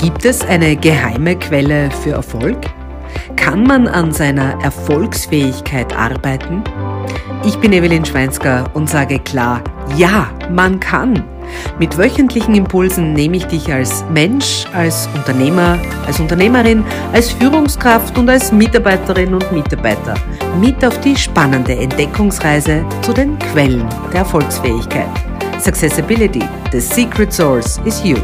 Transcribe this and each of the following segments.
Gibt es eine geheime Quelle für Erfolg? Kann man an seiner Erfolgsfähigkeit arbeiten? Ich bin Evelyn Schweinsker und sage klar, ja, man kann. Mit wöchentlichen Impulsen nehme ich dich als Mensch, als Unternehmer, als Unternehmerin, als Führungskraft und als Mitarbeiterin und Mitarbeiter mit auf die spannende Entdeckungsreise zu den Quellen der Erfolgsfähigkeit. Successibility, the secret source is you.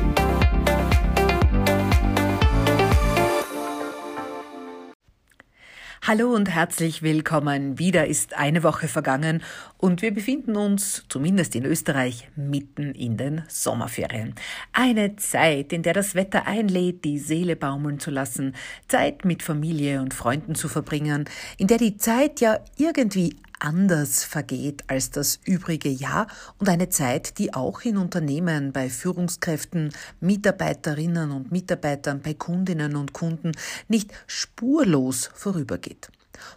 Hallo und herzlich willkommen. Wieder ist eine Woche vergangen und wir befinden uns, zumindest in Österreich, mitten in den Sommerferien. Eine Zeit, in der das Wetter einlädt, die Seele baumeln zu lassen, Zeit mit Familie und Freunden zu verbringen, in der die Zeit ja irgendwie anders vergeht als das übrige Jahr und eine Zeit, die auch in Unternehmen, bei Führungskräften, Mitarbeiterinnen und Mitarbeitern, bei Kundinnen und Kunden nicht spurlos vorübergeht.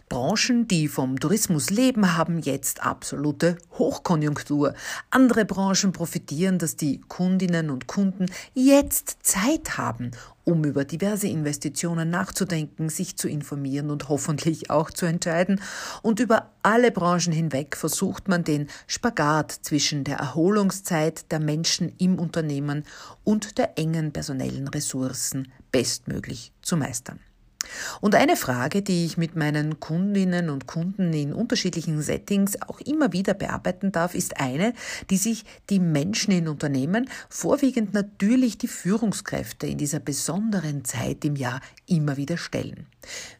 Branchen, die vom Tourismus leben, haben jetzt absolute Hochkonjunktur. Andere Branchen profitieren, dass die Kundinnen und Kunden jetzt Zeit haben, um über diverse Investitionen nachzudenken, sich zu informieren und hoffentlich auch zu entscheiden. Und über alle Branchen hinweg versucht man den Spagat zwischen der Erholungszeit der Menschen im Unternehmen und der engen personellen Ressourcen bestmöglich zu meistern. Und eine Frage, die ich mit meinen Kundinnen und Kunden in unterschiedlichen Settings auch immer wieder bearbeiten darf, ist eine, die sich die Menschen in Unternehmen, vorwiegend natürlich die Führungskräfte in dieser besonderen Zeit im Jahr immer wieder stellen.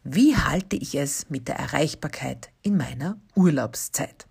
Wie halte ich es mit der Erreichbarkeit in meiner Urlaubszeit?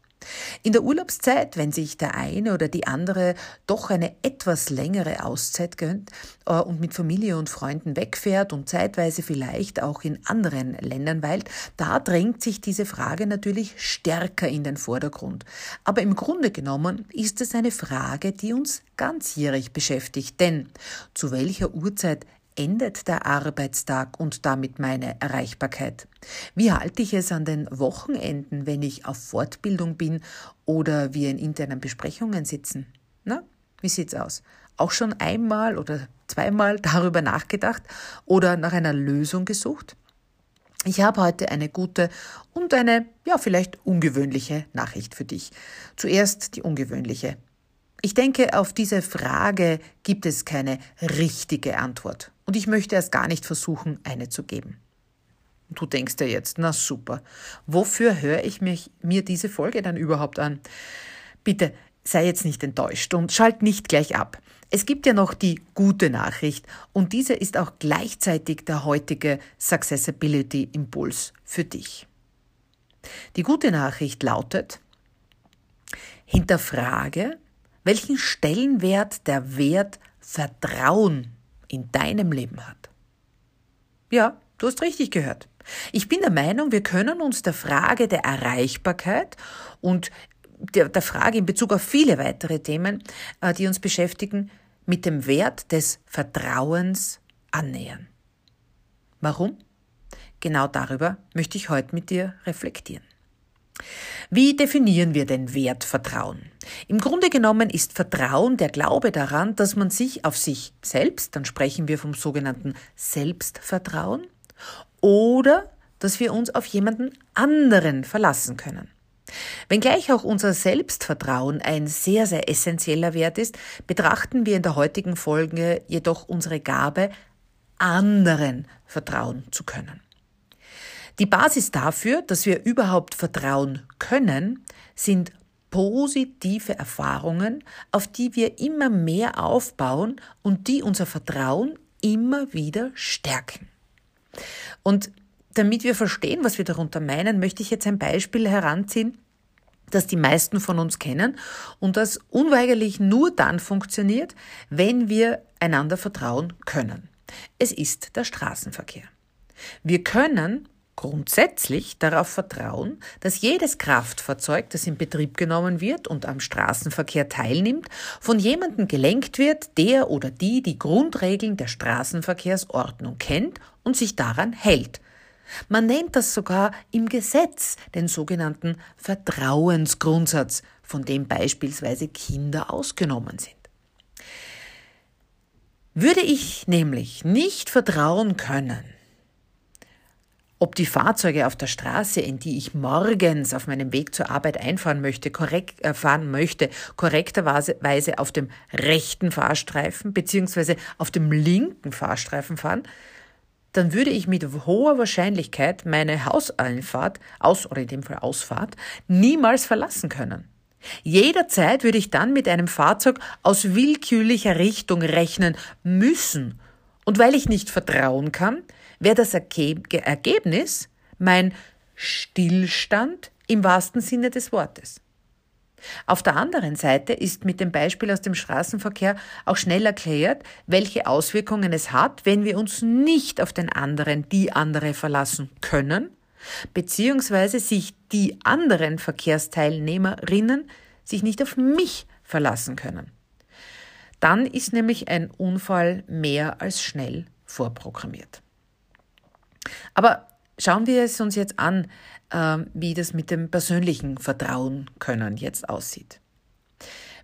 In der Urlaubszeit, wenn sich der eine oder die andere doch eine etwas längere Auszeit gönnt äh, und mit Familie und Freunden wegfährt und zeitweise vielleicht auch in anderen Ländern weilt, da drängt sich diese Frage natürlich stärker in den Vordergrund. Aber im Grunde genommen ist es eine Frage, die uns ganzjährig beschäftigt, denn zu welcher Uhrzeit endet der Arbeitstag und damit meine Erreichbarkeit? Wie halte ich es an den Wochenenden, wenn ich auf Fortbildung bin oder wir in internen Besprechungen sitzen? Na, wie sieht's aus? Auch schon einmal oder zweimal darüber nachgedacht oder nach einer Lösung gesucht? Ich habe heute eine gute und eine, ja, vielleicht ungewöhnliche Nachricht für dich. Zuerst die ungewöhnliche. Ich denke, auf diese Frage gibt es keine richtige Antwort. Und ich möchte erst gar nicht versuchen, eine zu geben. Du denkst dir jetzt, na super, wofür höre ich mich, mir diese Folge dann überhaupt an? Bitte sei jetzt nicht enttäuscht und schalt nicht gleich ab. Es gibt ja noch die gute Nachricht und diese ist auch gleichzeitig der heutige Successibility Impuls für dich. Die gute Nachricht lautet, hinterfrage, welchen Stellenwert der Wert Vertrauen in deinem Leben hat. Ja, du hast richtig gehört. Ich bin der Meinung, wir können uns der Frage der Erreichbarkeit und der, der Frage in Bezug auf viele weitere Themen, äh, die uns beschäftigen, mit dem Wert des Vertrauens annähern. Warum? Genau darüber möchte ich heute mit dir reflektieren. Wie definieren wir denn Wertvertrauen? Im Grunde genommen ist Vertrauen der Glaube daran, dass man sich auf sich selbst, dann sprechen wir vom sogenannten Selbstvertrauen, oder dass wir uns auf jemanden anderen verlassen können. Wenngleich auch unser Selbstvertrauen ein sehr, sehr essentieller Wert ist, betrachten wir in der heutigen Folge jedoch unsere Gabe, anderen vertrauen zu können. Die Basis dafür, dass wir überhaupt vertrauen können, sind positive Erfahrungen, auf die wir immer mehr aufbauen und die unser Vertrauen immer wieder stärken. Und damit wir verstehen, was wir darunter meinen, möchte ich jetzt ein Beispiel heranziehen, das die meisten von uns kennen und das unweigerlich nur dann funktioniert, wenn wir einander vertrauen können. Es ist der Straßenverkehr. Wir können grundsätzlich darauf vertrauen, dass jedes Kraftfahrzeug, das in Betrieb genommen wird und am Straßenverkehr teilnimmt, von jemandem gelenkt wird, der oder die die Grundregeln der Straßenverkehrsordnung kennt und sich daran hält. Man nennt das sogar im Gesetz den sogenannten Vertrauensgrundsatz, von dem beispielsweise Kinder ausgenommen sind. Würde ich nämlich nicht vertrauen können, ob die Fahrzeuge auf der Straße, in die ich morgens auf meinem Weg zur Arbeit einfahren möchte, korrekt äh, fahren möchte, korrekterweise auf dem rechten Fahrstreifen beziehungsweise auf dem linken Fahrstreifen fahren, dann würde ich mit hoher Wahrscheinlichkeit meine Hauseinfahrt, aus, oder in dem Fall Ausfahrt, niemals verlassen können. Jederzeit würde ich dann mit einem Fahrzeug aus willkürlicher Richtung rechnen müssen. Und weil ich nicht vertrauen kann, wäre das Ergebnis mein Stillstand im wahrsten Sinne des Wortes. Auf der anderen Seite ist mit dem Beispiel aus dem Straßenverkehr auch schnell erklärt, welche Auswirkungen es hat, wenn wir uns nicht auf den anderen, die andere verlassen können, beziehungsweise sich die anderen Verkehrsteilnehmerinnen sich nicht auf mich verlassen können. Dann ist nämlich ein Unfall mehr als schnell vorprogrammiert. Aber schauen wir es uns jetzt an, ähm, wie das mit dem persönlichen Vertrauen können jetzt aussieht.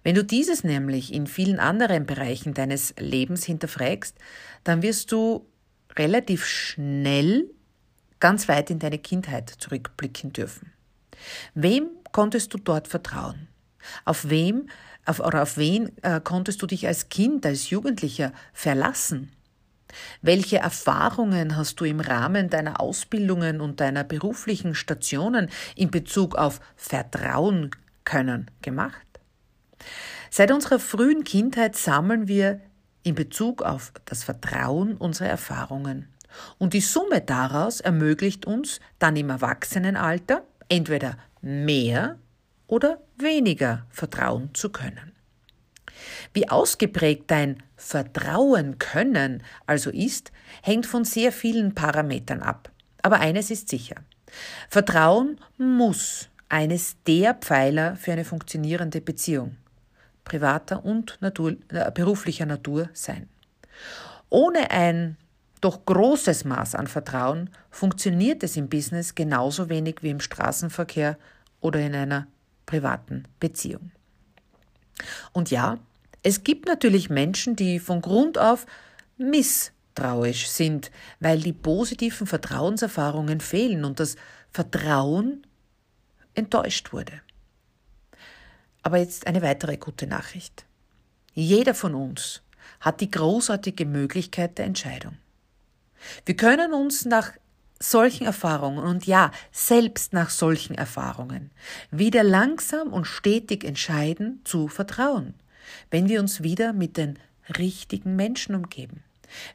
Wenn du dieses nämlich in vielen anderen Bereichen deines Lebens hinterfragst, dann wirst du relativ schnell ganz weit in deine Kindheit zurückblicken dürfen. Wem konntest du dort vertrauen? Auf wem auf, oder auf wen äh, konntest du dich als Kind, als Jugendlicher verlassen? Welche Erfahrungen hast du im Rahmen deiner Ausbildungen und deiner beruflichen Stationen in Bezug auf Vertrauen können gemacht? Seit unserer frühen Kindheit sammeln wir in Bezug auf das Vertrauen unsere Erfahrungen. Und die Summe daraus ermöglicht uns dann im Erwachsenenalter entweder mehr oder weniger vertrauen zu können. Wie ausgeprägt dein Vertrauen können also ist, hängt von sehr vielen Parametern ab. Aber eines ist sicher. Vertrauen muss eines der Pfeiler für eine funktionierende Beziehung, privater und Natur, äh, beruflicher Natur sein. Ohne ein doch großes Maß an Vertrauen funktioniert es im Business genauso wenig wie im Straßenverkehr oder in einer privaten Beziehung. Und ja, es gibt natürlich Menschen, die von Grund auf misstrauisch sind, weil die positiven Vertrauenserfahrungen fehlen und das Vertrauen enttäuscht wurde. Aber jetzt eine weitere gute Nachricht. Jeder von uns hat die großartige Möglichkeit der Entscheidung. Wir können uns nach solchen Erfahrungen und ja, selbst nach solchen Erfahrungen wieder langsam und stetig entscheiden zu vertrauen wenn wir uns wieder mit den richtigen Menschen umgeben,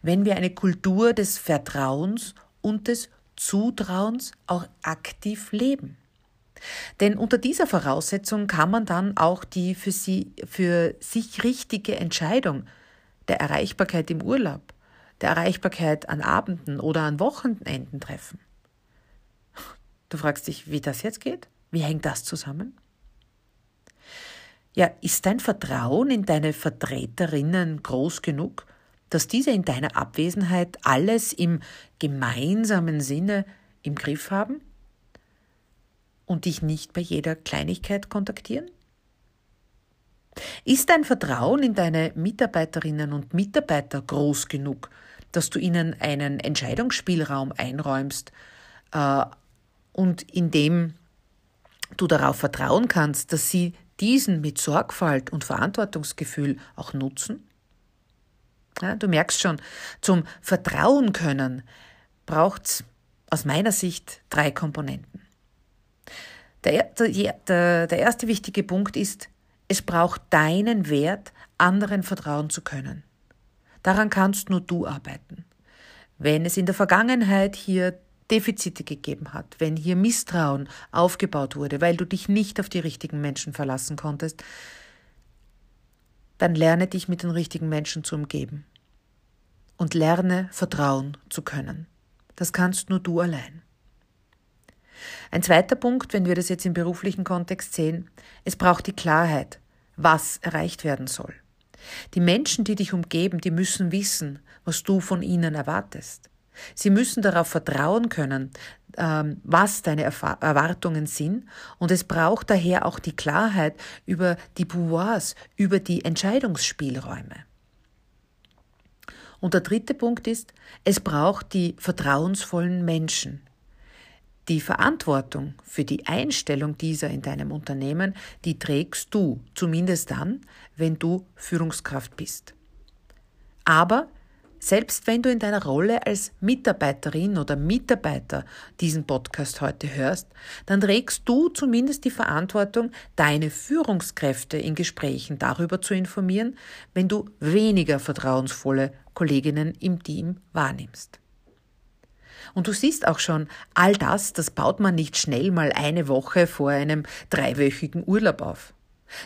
wenn wir eine Kultur des Vertrauens und des Zutrauens auch aktiv leben. Denn unter dieser Voraussetzung kann man dann auch die für, sie, für sich richtige Entscheidung der Erreichbarkeit im Urlaub, der Erreichbarkeit an Abenden oder an Wochenenden treffen. Du fragst dich, wie das jetzt geht? Wie hängt das zusammen? Ja, ist dein Vertrauen in deine Vertreterinnen groß genug, dass diese in deiner Abwesenheit alles im gemeinsamen Sinne im Griff haben und dich nicht bei jeder Kleinigkeit kontaktieren? Ist dein Vertrauen in deine Mitarbeiterinnen und Mitarbeiter groß genug, dass du ihnen einen Entscheidungsspielraum einräumst äh, und indem du darauf vertrauen kannst, dass sie diesen mit Sorgfalt und Verantwortungsgefühl auch nutzen? Ja, du merkst schon, zum Vertrauen können braucht es aus meiner Sicht drei Komponenten. Der, der, der erste wichtige Punkt ist, es braucht deinen Wert, anderen vertrauen zu können. Daran kannst nur du arbeiten. Wenn es in der Vergangenheit hier Defizite gegeben hat, wenn hier Misstrauen aufgebaut wurde, weil du dich nicht auf die richtigen Menschen verlassen konntest, dann lerne dich mit den richtigen Menschen zu umgeben und lerne vertrauen zu können. Das kannst nur du allein. Ein zweiter Punkt, wenn wir das jetzt im beruflichen Kontext sehen, es braucht die Klarheit, was erreicht werden soll. Die Menschen, die dich umgeben, die müssen wissen, was du von ihnen erwartest. Sie müssen darauf vertrauen können, ähm, was deine Erwartungen sind und es braucht daher auch die Klarheit über die Pouvoirs, über die Entscheidungsspielräume. Und der dritte Punkt ist, es braucht die vertrauensvollen Menschen. Die Verantwortung für die Einstellung dieser in deinem Unternehmen, die trägst du, zumindest dann, wenn du Führungskraft bist. Aber selbst wenn du in deiner Rolle als Mitarbeiterin oder Mitarbeiter diesen Podcast heute hörst, dann trägst du zumindest die Verantwortung, deine Führungskräfte in Gesprächen darüber zu informieren, wenn du weniger vertrauensvolle Kolleginnen im Team wahrnimmst. Und du siehst auch schon, all das, das baut man nicht schnell mal eine Woche vor einem dreiwöchigen Urlaub auf.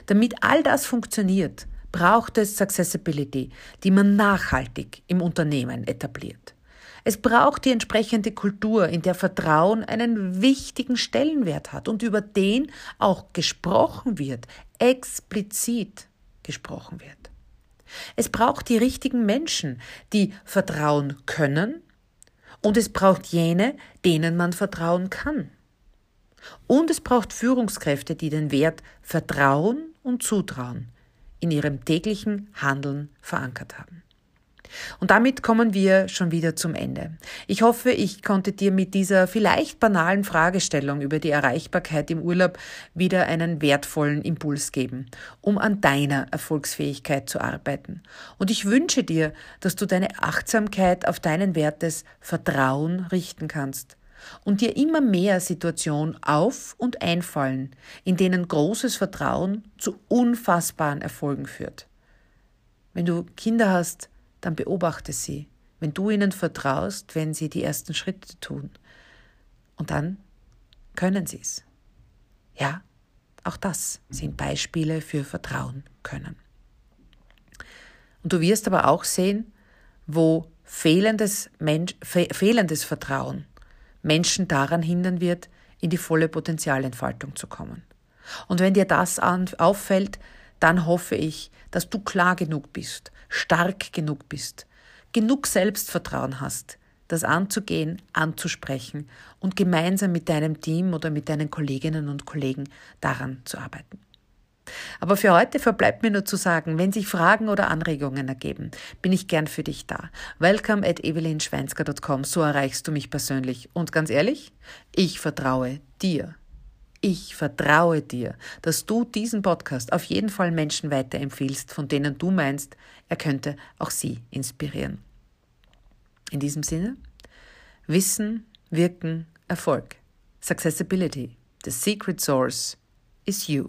Damit all das funktioniert, braucht es Accessibility, die man nachhaltig im Unternehmen etabliert. Es braucht die entsprechende Kultur, in der Vertrauen einen wichtigen Stellenwert hat und über den auch gesprochen wird, explizit gesprochen wird. Es braucht die richtigen Menschen, die vertrauen können und es braucht jene, denen man vertrauen kann. Und es braucht Führungskräfte, die den Wert Vertrauen und Zutrauen in ihrem täglichen Handeln verankert haben. Und damit kommen wir schon wieder zum Ende. Ich hoffe, ich konnte dir mit dieser vielleicht banalen Fragestellung über die Erreichbarkeit im Urlaub wieder einen wertvollen Impuls geben, um an deiner Erfolgsfähigkeit zu arbeiten. Und ich wünsche dir, dass du deine Achtsamkeit auf deinen Wert des Vertrauen richten kannst und dir immer mehr Situationen auf und einfallen, in denen großes Vertrauen zu unfassbaren Erfolgen führt. Wenn du Kinder hast, dann beobachte sie, wenn du ihnen vertraust, wenn sie die ersten Schritte tun. Und dann können sie es. Ja, auch das sind Beispiele für Vertrauen können. Und du wirst aber auch sehen, wo fehlendes, Mensch, fehlendes Vertrauen Menschen daran hindern wird, in die volle Potenzialentfaltung zu kommen. Und wenn dir das auffällt, dann hoffe ich, dass du klar genug bist, stark genug bist, genug Selbstvertrauen hast, das anzugehen, anzusprechen und gemeinsam mit deinem Team oder mit deinen Kolleginnen und Kollegen daran zu arbeiten. Aber für heute verbleibt mir nur zu sagen, wenn sich Fragen oder Anregungen ergeben, bin ich gern für dich da. Welcome at evelinschweinsker.com, so erreichst du mich persönlich. Und ganz ehrlich, ich vertraue dir. Ich vertraue dir, dass du diesen Podcast auf jeden Fall Menschen weiterempfiehlst, von denen du meinst, er könnte auch sie inspirieren. In diesem Sinne, Wissen, Wirken, Erfolg. Successibility. The secret source is you.